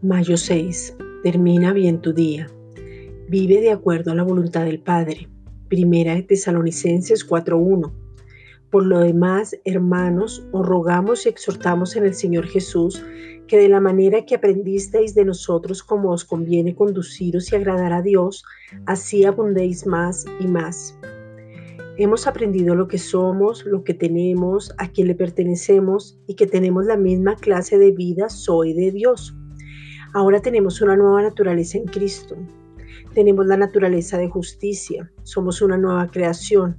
Mayo 6. Termina bien tu día. Vive de acuerdo a la voluntad del Padre. Primera de Tesalonicenses 4.1. Por lo demás, hermanos, os rogamos y exhortamos en el Señor Jesús que de la manera que aprendisteis de nosotros como os conviene conduciros y agradar a Dios, así abundéis más y más. Hemos aprendido lo que somos, lo que tenemos, a quién le pertenecemos y que tenemos la misma clase de vida soy de Dios. Ahora tenemos una nueva naturaleza en Cristo. Tenemos la naturaleza de justicia. Somos una nueva creación.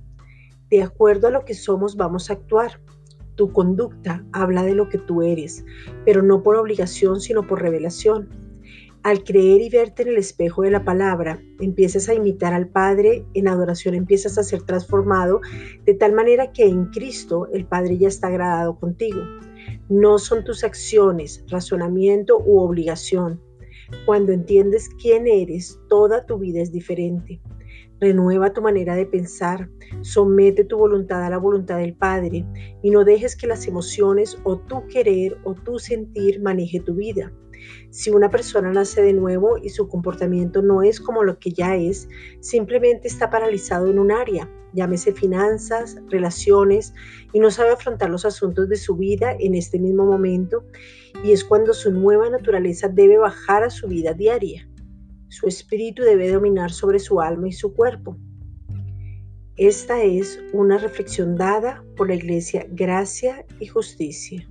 De acuerdo a lo que somos vamos a actuar. Tu conducta habla de lo que tú eres, pero no por obligación, sino por revelación. Al creer y verte en el espejo de la palabra, empiezas a imitar al Padre, en adoración empiezas a ser transformado, de tal manera que en Cristo el Padre ya está agradado contigo. No son tus acciones, razonamiento u obligación. Cuando entiendes quién eres, toda tu vida es diferente. Renueva tu manera de pensar, somete tu voluntad a la voluntad del Padre y no dejes que las emociones o tu querer o tu sentir maneje tu vida. Si una persona nace de nuevo y su comportamiento no es como lo que ya es, simplemente está paralizado en un área, llámese finanzas, relaciones, y no sabe afrontar los asuntos de su vida en este mismo momento, y es cuando su nueva naturaleza debe bajar a su vida diaria. Su espíritu debe dominar sobre su alma y su cuerpo. Esta es una reflexión dada por la Iglesia Gracia y Justicia.